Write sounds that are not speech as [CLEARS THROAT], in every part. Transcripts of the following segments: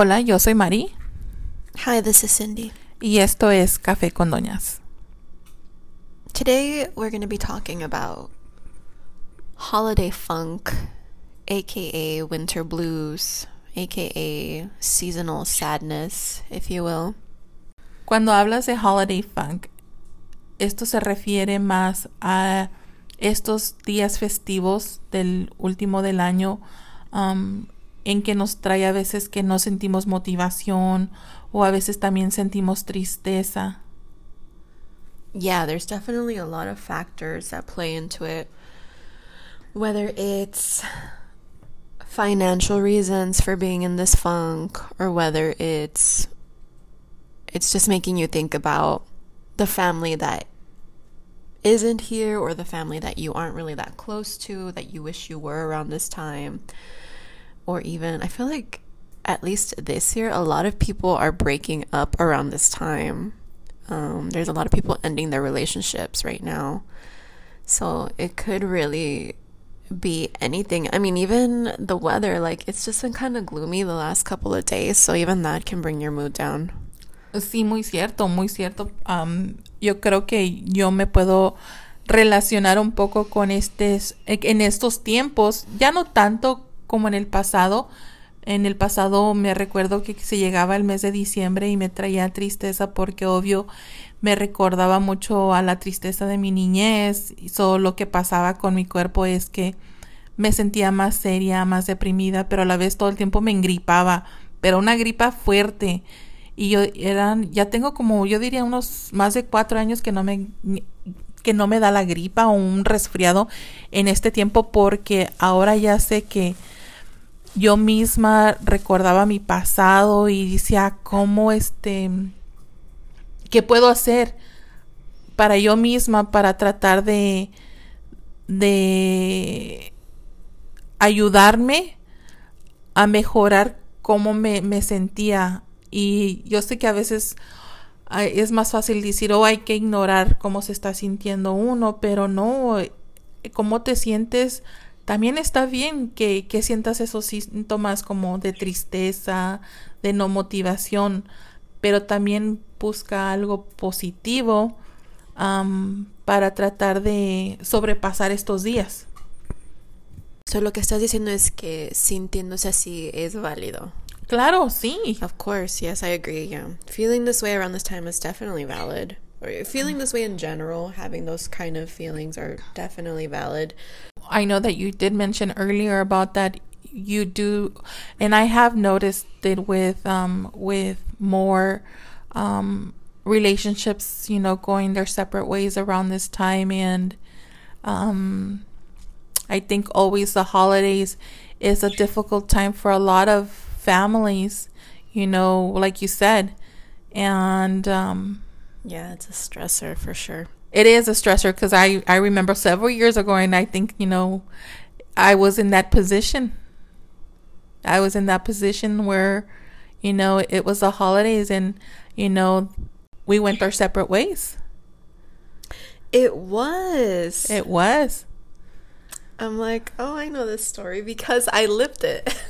Hola, yo soy Mari. Hi, this is Cindy. Y esto es Café con Doñas. Today we're going to be talking about holiday funk, aka winter blues, aka seasonal sadness, if you will. Cuando hablas de holiday funk, esto se refiere más a estos días festivos del último del año um, en que nos trae a veces que no sentimos motivación o a veces también sentimos tristeza. Yeah, there's definitely a lot of factors that play into it. Whether it's financial reasons for being in this funk or whether it's it's just making you think about the family that isn't here or the family that you aren't really that close to that you wish you were around this time or even I feel like at least this year a lot of people are breaking up around this time. Um, there's a lot of people ending their relationships right now. So it could really be anything. I mean, even the weather, like it's just been kind of gloomy the last couple of days, so even that can bring your mood down. Sí, muy cierto, muy cierto. Um, yo creo que yo me puedo relacionar un poco con estos, en estos tiempos, ya no tanto como en el pasado. En el pasado me recuerdo que se llegaba el mes de diciembre y me traía tristeza porque obvio me recordaba mucho a la tristeza de mi niñez. Y solo lo que pasaba con mi cuerpo es que me sentía más seria, más deprimida, pero a la vez todo el tiempo me engripaba, pero una gripa fuerte. Y yo eran, ya tengo como, yo diría unos más de cuatro años que no me, que no me da la gripa o un resfriado en este tiempo porque ahora ya sé que yo misma recordaba mi pasado y decía cómo este qué puedo hacer para yo misma para tratar de de ayudarme a mejorar cómo me, me sentía y yo sé que a veces es más fácil decir, oh, hay que ignorar cómo se está sintiendo uno, pero no, cómo te sientes también está bien que, que sientas esos síntomas como de tristeza, de no motivación, pero también busca algo positivo um, para tratar de sobrepasar estos días. So, lo que estás diciendo es que sintiéndose así es válido. Claro, sí. Of course, yes, I agree. Yeah. Feeling this way around this time is definitely valid. Or feeling this way in general, having those kind of feelings are definitely valid. I know that you did mention earlier about that you do and I have noticed it with um with more um relationships, you know, going their separate ways around this time and um I think always the holidays is a difficult time for a lot of families, you know, like you said. And um yeah, it's a stressor for sure it is a stressor because I, I remember several years ago and I think, you know, I was in that position. I was in that position where, you know, it was the holidays and, you know, we went our separate ways. It was. It was. I'm like, oh, I know this story because I lived it.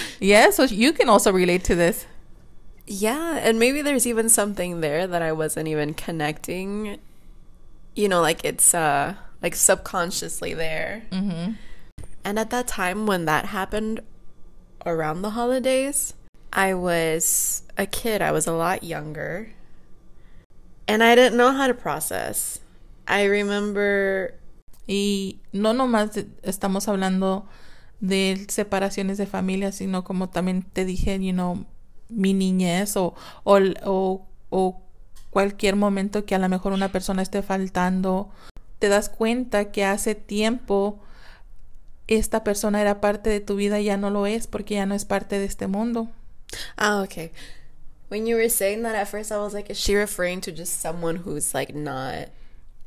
[LAUGHS] yeah, so you can also relate to this. Yeah, and maybe there's even something there that I wasn't even connecting you know, like it's uh like subconsciously there. Mm-hmm. And at that time when that happened around the holidays, I was a kid. I was a lot younger. And I didn't know how to process. I remember y no nomás estamos hablando de separaciones de familia, sino como también te dije, you know, mi niñez o, o, o, o cualquier momento que a lo mejor una persona esté faltando, te das cuenta que hace tiempo esta persona era parte de tu vida y ya no lo es porque ya no es parte de este mundo. Ah, okay. When you were saying that at first I was like, is she referring to just someone who's like not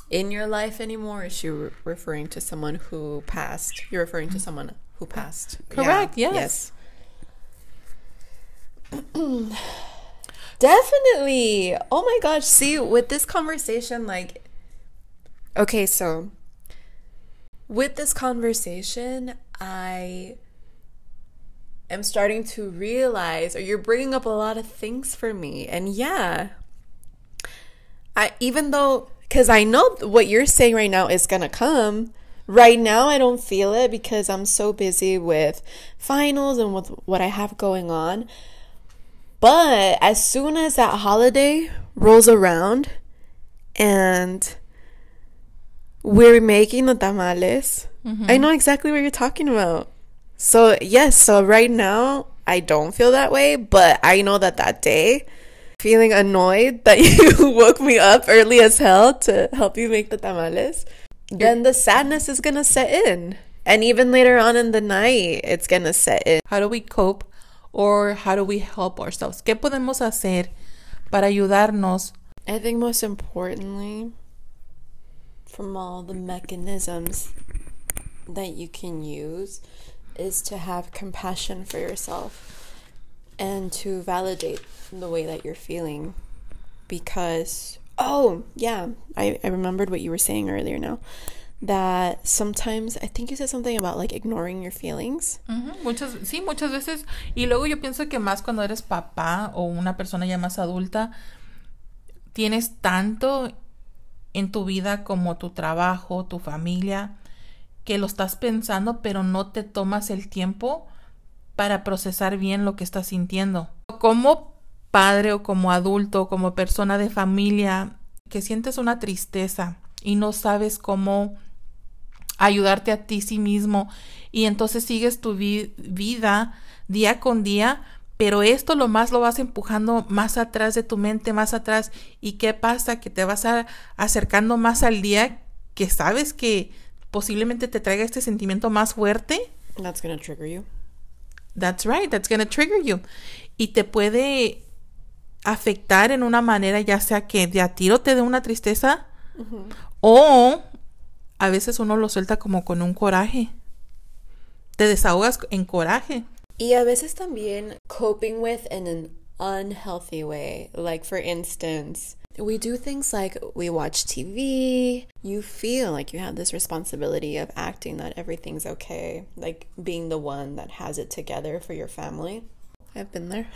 in your life anymore? Is she re referring to someone who passed? You're referring to someone who passed. Correct, yeah. yes. yes. [CLEARS THROAT] Definitely. Oh my gosh. See, with this conversation, like, okay, so with this conversation, I am starting to realize, or you're bringing up a lot of things for me. And yeah, I even though, because I know what you're saying right now is gonna come. Right now, I don't feel it because I'm so busy with finals and with what I have going on. But as soon as that holiday rolls around and we're making the tamales, mm-hmm. I know exactly what you're talking about. So, yes, so right now I don't feel that way, but I know that that day, feeling annoyed that [LAUGHS] you woke me up early as hell to help you make the tamales, then the sadness is gonna set in. And even later on in the night, it's gonna set in. How do we cope or how do we help ourselves? ¿Qué podemos hacer para ayudarnos? I think most importantly, from all the mechanisms that you can use, is to have compassion for yourself and to validate the way that you're feeling. Because, oh, yeah, I, I remembered what you were saying earlier now. That sometimes, I think you said something about like ignoring your feelings. Muchas, sí, muchas veces. Y luego yo pienso que más cuando eres papá o una persona ya más adulta, tienes tanto en tu vida como tu trabajo, tu familia, que lo estás pensando, pero no te tomas el tiempo para procesar bien lo que estás sintiendo. Como padre o como adulto, como persona de familia, que sientes una tristeza y no sabes cómo ayudarte a ti sí mismo y entonces sigues tu vida día con día, pero esto lo más lo vas empujando más atrás de tu mente, más atrás. ¿Y qué pasa? Que te vas acercando más al día que sabes que posiblemente te traiga este sentimiento más fuerte. That's gonna trigger you. That's right, that's gonna trigger you. Y te puede afectar en una manera, ya sea que de a tiro te dé una tristeza o a veces uno lo suelta como con un coraje. Te desahogas en coraje. Y a veces también coping with in an unhealthy way. Like, for instance, we do things like we watch TV. You feel like you have this responsibility of acting that everything's okay, like being the one that has it together for your family. I've been there.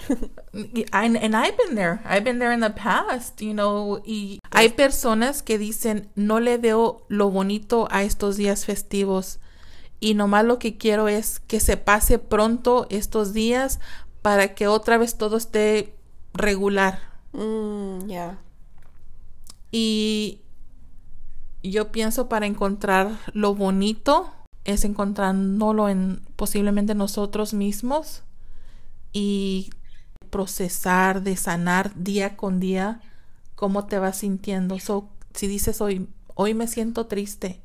and, and I've been there. I've been there in the past, you know. Y hay personas que dicen, no le veo lo bonito a estos días festivos. Y nomás lo que quiero es que se pase pronto estos días para que otra vez todo esté regular. Mm, yeah. Y yo pienso para encontrar lo bonito es encontrándolo en posiblemente nosotros mismos y procesar, de sanar día con día cómo te vas sintiendo. So, si dices hoy, hoy me siento triste,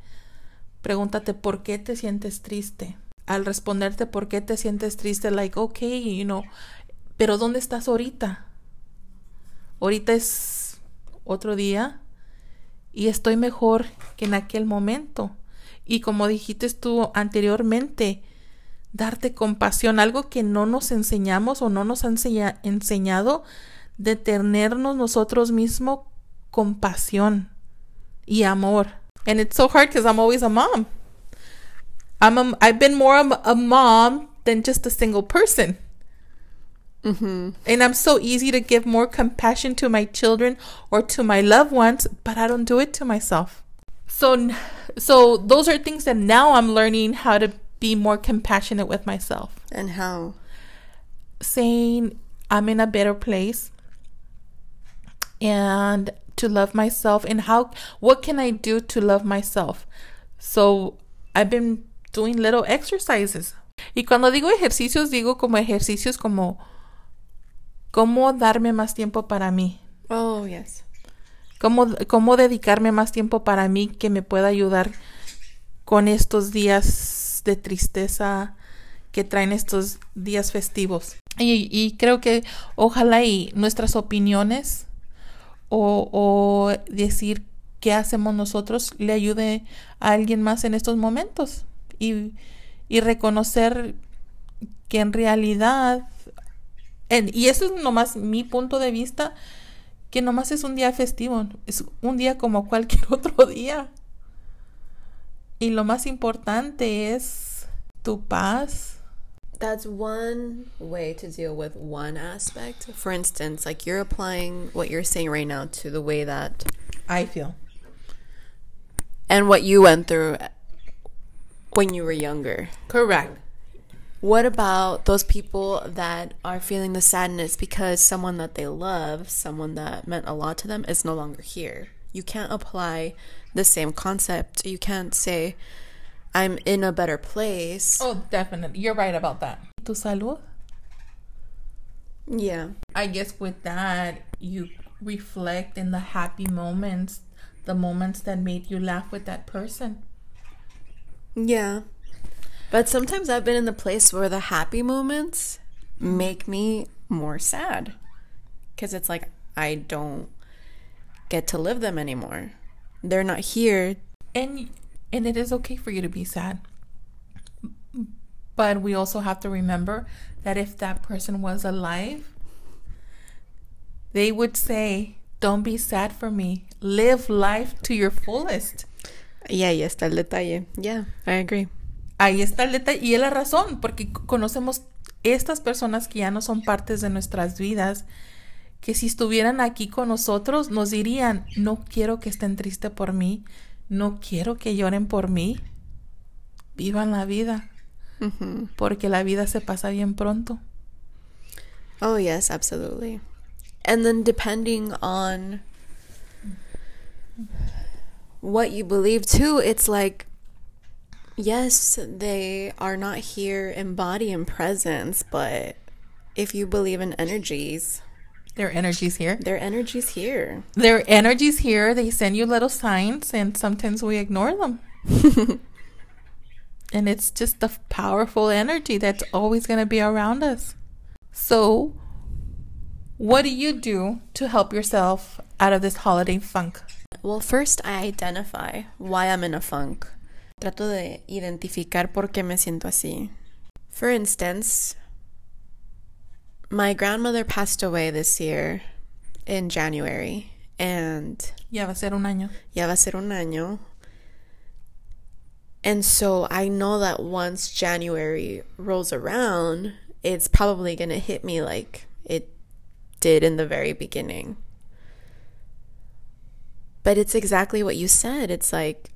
pregúntate por qué te sientes triste. Al responderte por qué te sientes triste, like, okay, you know, pero ¿dónde estás ahorita? Ahorita es otro día y estoy mejor que en aquel momento. Y como dijiste tú anteriormente, darte compasión, algo que no nos enseñamos o no nos han enseñado de tenernos nosotros mismos compasión y amor. And it's so hard because I'm always a mom. I'm a, I've been more a mom than just a single person. Mm-hmm. And I'm so easy to give more compassion to my children or to my loved ones, but I don't do it to myself. So, so those are things that now I'm learning how to be more compassionate with myself. And how? Saying I'm in a better place and to love myself and how what can I do to love myself? So I've been doing little exercises. Y cuando digo ejercicios, digo como ejercicios como cómo darme más tiempo para mí. Oh, yes. Cómo, cómo dedicarme más tiempo para mí que me pueda ayudar con estos días de tristeza que traen estos días festivos. Y, creo que ojalá y nuestras opiniones o, decir qué hacemos nosotros le ayude a alguien más en estos momentos y, y reconocer que en realidad y eso es nomás mi punto de vista, que nomás es un día festivo, es un día como cualquier [LAUGHS] otro día. Y lo más importante es tu paz. that's one way to deal with one aspect. For instance, like you're applying what you're saying right now to the way that I feel. and what you went through when you were younger. Correct. What about those people that are feeling the sadness because someone that they love, someone that meant a lot to them, is no longer here? You can't apply the same concept. You can't say, I'm in a better place. Oh, definitely. You're right about that. Tu salud? Yeah. I guess with that, you reflect in the happy moments, the moments that made you laugh with that person. Yeah. But sometimes I've been in the place where the happy moments make me more sad. Because it's like, I don't get to live them anymore. They're not here. And and it is okay for you to be sad. But we also have to remember that if that person was alive, they would say, "Don't be sad for me. Live life to your fullest." Yeah, ahí está el detalle. Yeah, I agree. Ahí está el detalle y es la razón, porque conocemos estas personas que ya no son partes de nuestras vidas, que si estuvieran aquí con nosotros nos dirían, no quiero que estén tristes por mí, no quiero que lloren por mí, vivan la vida, porque la vida se pasa bien pronto. Oh, yes, absolutely. And then depending on what you believe too, it's like, yes, they are not here in body and presence, but if you believe in energies, Their energy's here. their energies here. Their energy's here. They send you little signs, and sometimes we ignore them. [LAUGHS] and it's just the powerful energy that's always going to be around us. So, what do you do to help yourself out of this holiday funk? Well, first I identify why I'm in a funk. Trato de identificar por qué me siento así. For instance, my grandmother passed away this year in January, and Ya va a ser un año. ya va a ser un año. And so I know that once January rolls around, it's probably going to hit me like it did in the very beginning. But it's exactly what you said. It's like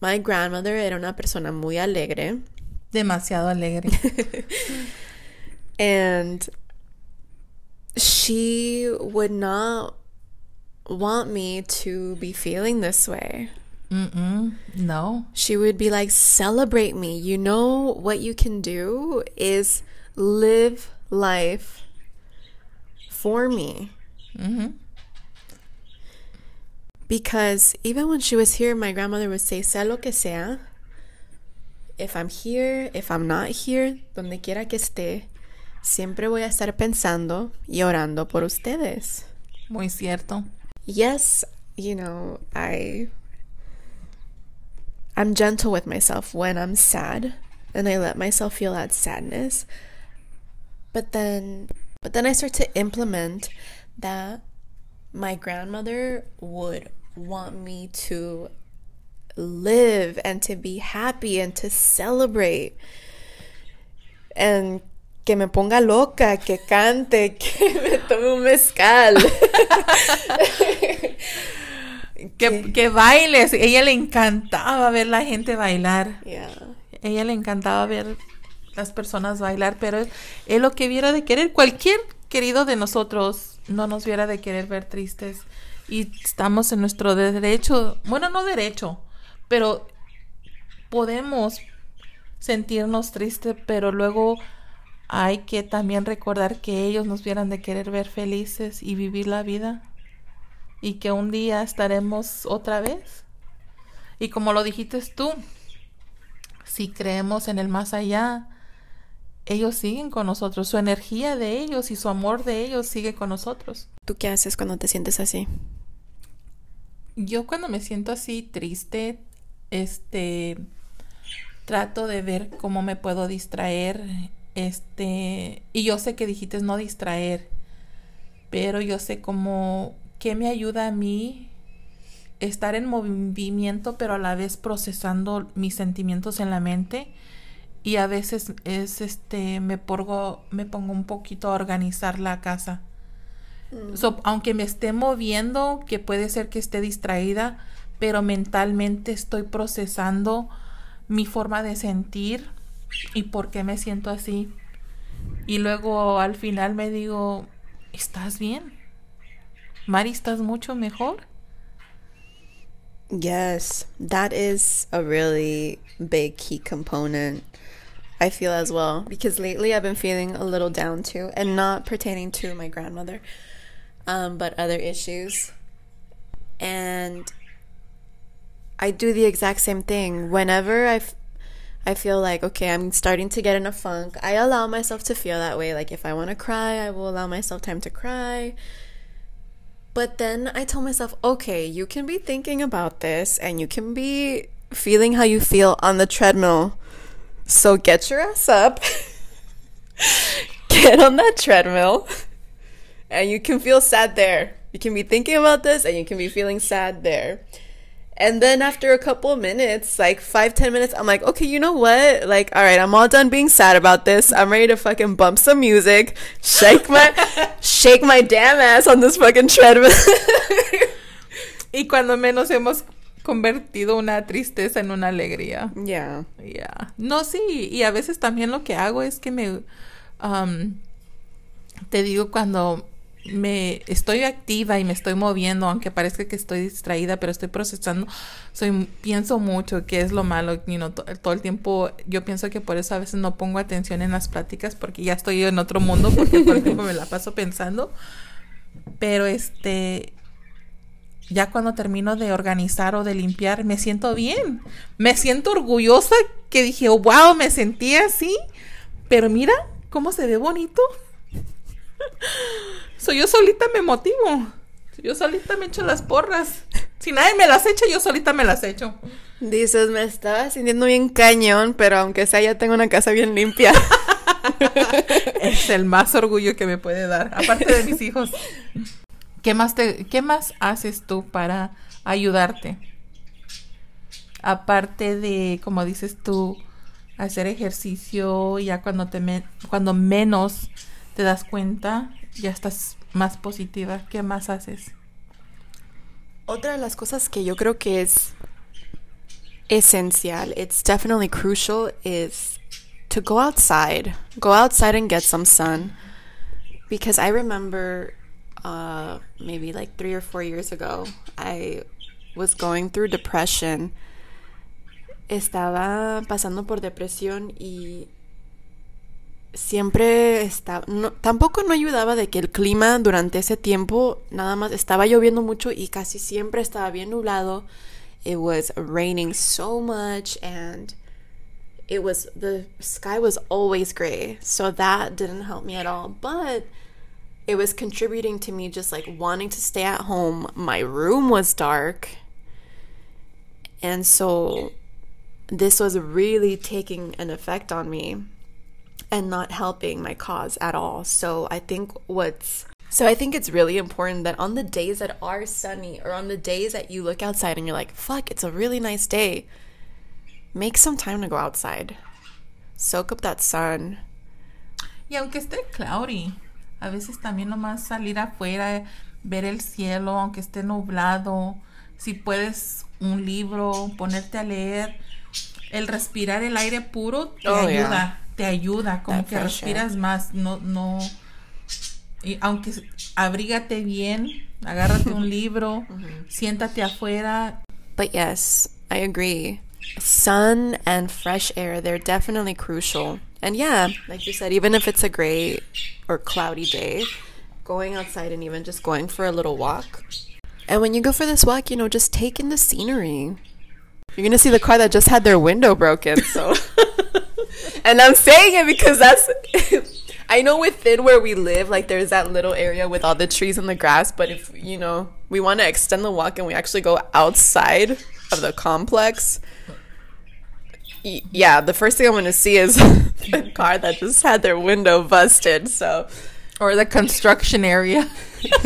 my grandmother era una persona muy alegre. Demasiado alegre. [LAUGHS] And she would not want me to be feeling this way. Mm-mm. No. She would be like, celebrate me. You know what you can do is live life for me. Mm-hmm. Because even when she was here, my grandmother would say, sea lo que sea. If I'm here, if I'm not here, donde quiera que esté, siempre voy a estar pensando y orando por ustedes. Muy cierto. yes, you know, I I'm gentle with myself when I'm sad and I let myself feel that sadness. But then but then I start to implement that my grandmother would want me to live and to be happy and to celebrate. And que me ponga loca, que cante, [LAUGHS] que me tome un mezcal. [LAUGHS] Que, que bailes. Ella le encantaba ver la gente bailar. yeah. Ella le encantaba ver las personas bailar, pero es, es lo que viera de querer. Cualquier querido de nosotros no nos viera de querer ver tristes. Y estamos en nuestro derecho, bueno, no derecho, pero podemos sentirnos tristes, pero luego hay que también recordar que ellos nos vieran de querer ver felices y vivir la vida. Y que un día estaremos otra vez. Y como lo dijiste tú, si creemos en el más allá, ellos siguen con nosotros. Su energía de ellos y su amor de ellos sigue con nosotros. ¿Tú qué haces cuando te sientes así? Yo cuando me siento así triste, este trato de ver cómo me puedo distraer, este, y yo sé que dijiste no distraer, pero yo sé cómo qué me ayuda a mí estar en movimiento, pero a la vez procesando mis sentimientos en la mente, y a veces es este me pongo me pongo un poquito a organizar la casa. So, aunque me esté moviendo, que puede ser que esté distraída, pero mentalmente estoy procesando mi forma de sentir y por qué me siento así. Y luego al final me digo, ¿estás bien? Mari, ¿estás mucho mejor? Yes, that is a really big key component. I feel as well because lately I've been feeling a little down too, and not pertaining to my grandmother, um, but other issues. And I do the exact same thing whenever I, I feel like okay, I'm starting to get in a funk. I allow myself to feel that way. Like if I want to cry, I will allow myself time to cry. But then I tell myself, okay, you can be thinking about this and you can be feeling how you feel on the treadmill. So get your ass up, [LAUGHS] get on that treadmill, and you can feel sad there. You can be thinking about this and you can be feeling sad there. And then after a couple of minutes, like five, ten minutes, I'm like, okay, you know what? Like, all right, I'm all done being sad about this. I'm ready to fucking bump some music, shake my, [LAUGHS] shake my damn ass on this fucking treadmill. [LAUGHS] Y cuando menos hemos convertido una tristeza en una alegría. yeah. Ya. No, sí, y a veces también lo que hago es que me um, te digo cuando me estoy activa y me estoy moviendo, aunque parezca que estoy distraída, pero estoy procesando, soy pienso mucho que es lo malo, you know, to- todo el tiempo yo pienso que por eso a veces no pongo atención en las pláticas porque ya estoy en otro mundo porque todo el tiempo me la paso pensando. Pero este ya cuando termino de organizar o de limpiar, me siento bien. Me siento orgullosa que dije, oh, wow, me sentí así. Pero mira cómo se ve bonito. So, yo solita me motivo. Yo solita me echo las porras. Si nadie me las echa, yo solita me las echo. Dices, me estaba sintiendo bien cañón, pero aunque sea, ya tengo una casa bien limpia. [LAUGHS] Es el más orgullo que me puede dar, aparte de mis hijos. ¿Qué más te, qué más haces tú para ayudarte? Aparte de, como dices tú, hacer ejercicio, ya cuando te me- cuando menos te das cuenta, ya estás más positiva. ¿Qué más haces? Otra de las cosas que yo creo que es esencial, it's definitely crucial, is to go outside. Go outside and get some sun. Because I remember uh, maybe like three or four years ago, I was going through depression. Estaba pasando por depresión y siempre estaba no, tampoco no ayudaba de que el clima durante ese tiempo nada más estaba lloviendo mucho y casi siempre estaba bien nublado. It was raining so much and it was the sky was always gray so that didn't help me at all. But it was contributing to me just like wanting to stay at home. My room was dark. And so this was really taking an effect on me and not helping my cause at all. So I think what's so I think it's really important that on the days that are sunny or on the days that you look outside and you're like, fuck, it's a really nice day, make some time to go outside. Soak up that sun. Y aunque esté cloudy, a veces también nomás salir afuera, ver el cielo, aunque esté nublado, si puedes un libro, ponerte a leer, el respirar el aire puro te Oh, ayuda, yeah. Te ayuda, como que air. más, no, no, y aunque abrígate bien, agárrate un [LAUGHS] libro, siéntate afuera, But yes, I agree. Sun and fresh air, they're definitely crucial. And yeah, like you said, even if it's a gray or cloudy day, going outside and even just going for a little walk. And when you go for this walk, you know, just take in the scenery. You're going to see the car that just had their window broken. So, [LAUGHS] and I'm saying it because that's. [LAUGHS] I know within where we live, like there's that little area with all the trees and the grass, but if, you know, we want to extend the walk and we actually go outside of the complex, y- yeah, the first thing I'm going to see is [LAUGHS] the car that just had their window busted. So, or the construction area. [LAUGHS]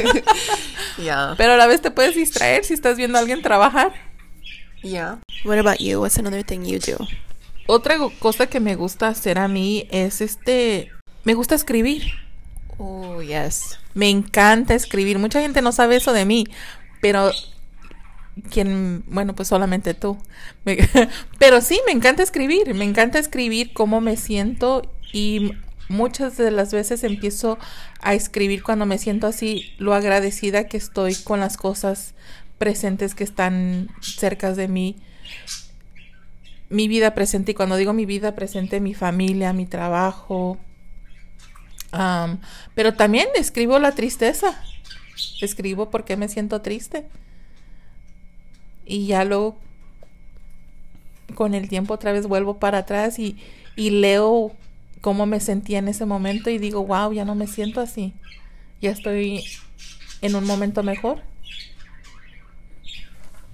yeah. Pero a la vez te puedes distraer si estás viendo a alguien trabajar. Yeah. What about you? What's another thing you do? Otra cosa que me gusta hacer a mí es este, me gusta escribir. Oh, yes. Me encanta escribir. Mucha gente no sabe eso de mí, pero quien, bueno, pues solamente tú. Me- [LAUGHS] pero sí, me encanta escribir. Me encanta escribir cómo me siento y muchas de las veces empiezo a escribir cuando me siento así, lo agradecida que estoy con las cosas presentes que están cerca de mí. Mi vida presente, y cuando digo mi vida presente, mi familia, mi trabajo, Am, pero también escribo la tristeza. Escribo porque me siento triste. Y ya luego, con el tiempo, otra vez vuelvo para atrás y, y leo cómo me sentía en ese momento y digo, wow, ya no me siento así. Ya estoy en un momento mejor.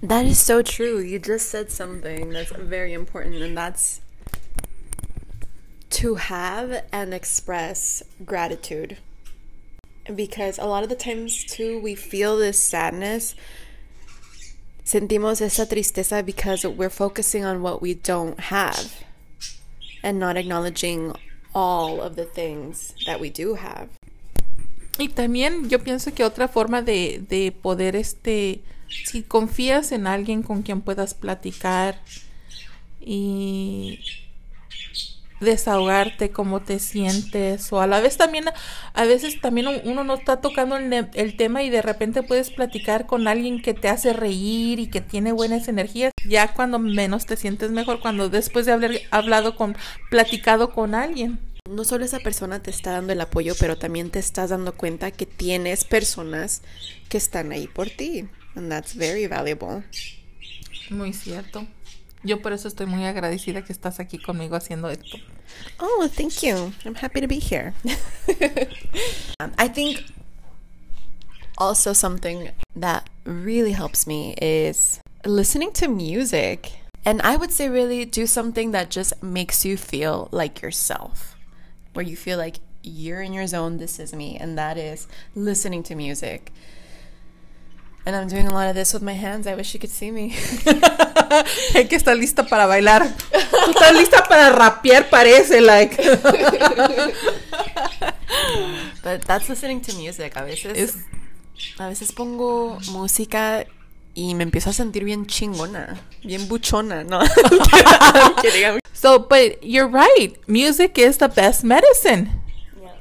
That is so true. You just said something that's very important, and that's to have and express gratitude. Because a lot of the times, too, we feel this sadness. Sentimos esa tristeza because we're focusing on what we don't have and not acknowledging all of the things that we do have. Y también yo pienso que otra forma de, de poder, este, si confías en alguien con quien puedas platicar y desahogarte, cómo te sientes, o a la vez también, a veces también un- uno no está tocando el, el tema y de repente puedes platicar con alguien que te hace reír y que tiene buenas energías, ya cuando menos te sientes mejor, cuando después de haber hablado con, platicado con alguien. No solo esa persona te está dando el apoyo, pero también te estás dando cuenta que tienes personas que están ahí por ti. And that's very valuable. Muy cierto. Yo por eso estoy muy agradecida que estás aquí conmigo haciendo esto. Oh, thank you. I'm happy to be here. [LAUGHS] Um, I think also something that really helps me is listening to music. And I would say, really, do something that just makes you feel like yourself, where you feel like you're in your zone, this is me, and that is listening to music. And I'm doing a lot of this with my hands. I wish you could see me. [LAUGHS] Es que está lista para bailar. Tú estás lista para rapear, parece, like. [LAUGHS] But that's listening to music. A veces, Es- a veces pongo música y me empiezo a sentir bien chingona, bien buchona, ¿no? [LAUGHS] So, but you're right. Music is the best medicine.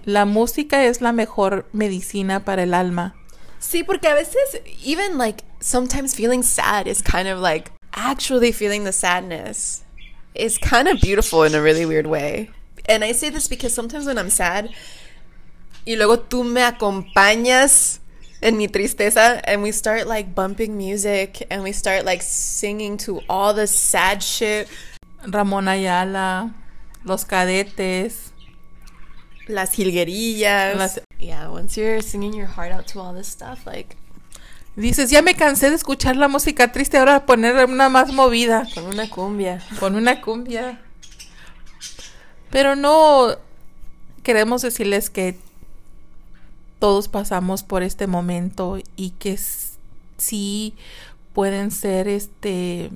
La música es la mejor medicina para el alma. Sí, porque a veces, even like sometimes feeling sad is kind of like actually feeling the sadness is kind of beautiful in a really weird way. And I say this because sometimes when I'm sad y luego tú me acompañas en mi tristeza and we start like bumping music and we start like singing to all the sad shit, Ramón Ayala, Los Cadetes. Las jilguerillas. Las- yeah, once you're singing your heart out to all this stuff, like Dices, ya me cansé de escuchar la música triste, ahora poner una más movida. con una cumbia. Con una cumbia. Pero no queremos decirles que todos pasamos por este momento y que sí pueden ser este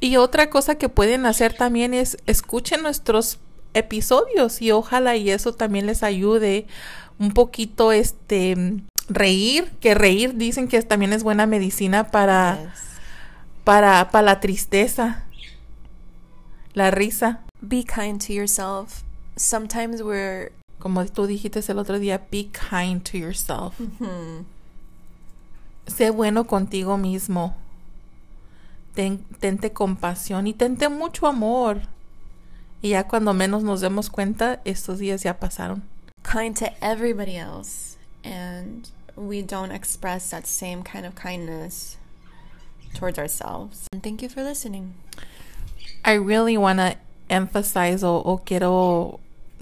y otra cosa que pueden hacer también es escuchen nuestros episodios y ojalá y eso también les ayude un poquito este reír, que reír dicen que también es buena medicina para Yes. para para la tristeza. La risa. Be kind to yourself. Sometimes we're Como tú dijiste el otro día, be kind to yourself. Sé bueno contigo mismo. Ten- tente compasión y tente mucho amor. Y ya cuando menos nos demos cuenta, estos días ya pasaron. kind to everybody else and we don't express that same kind of kindness towards ourselves. And thank you for listening. I really want to emphasize o, o quiero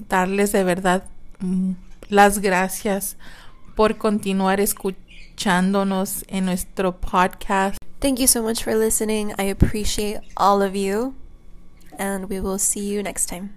darles de verdad mm, las gracias por continuar escuchándonos en nuestro podcast. Thank you so much for listening. I appreciate all of you and we will see you next time.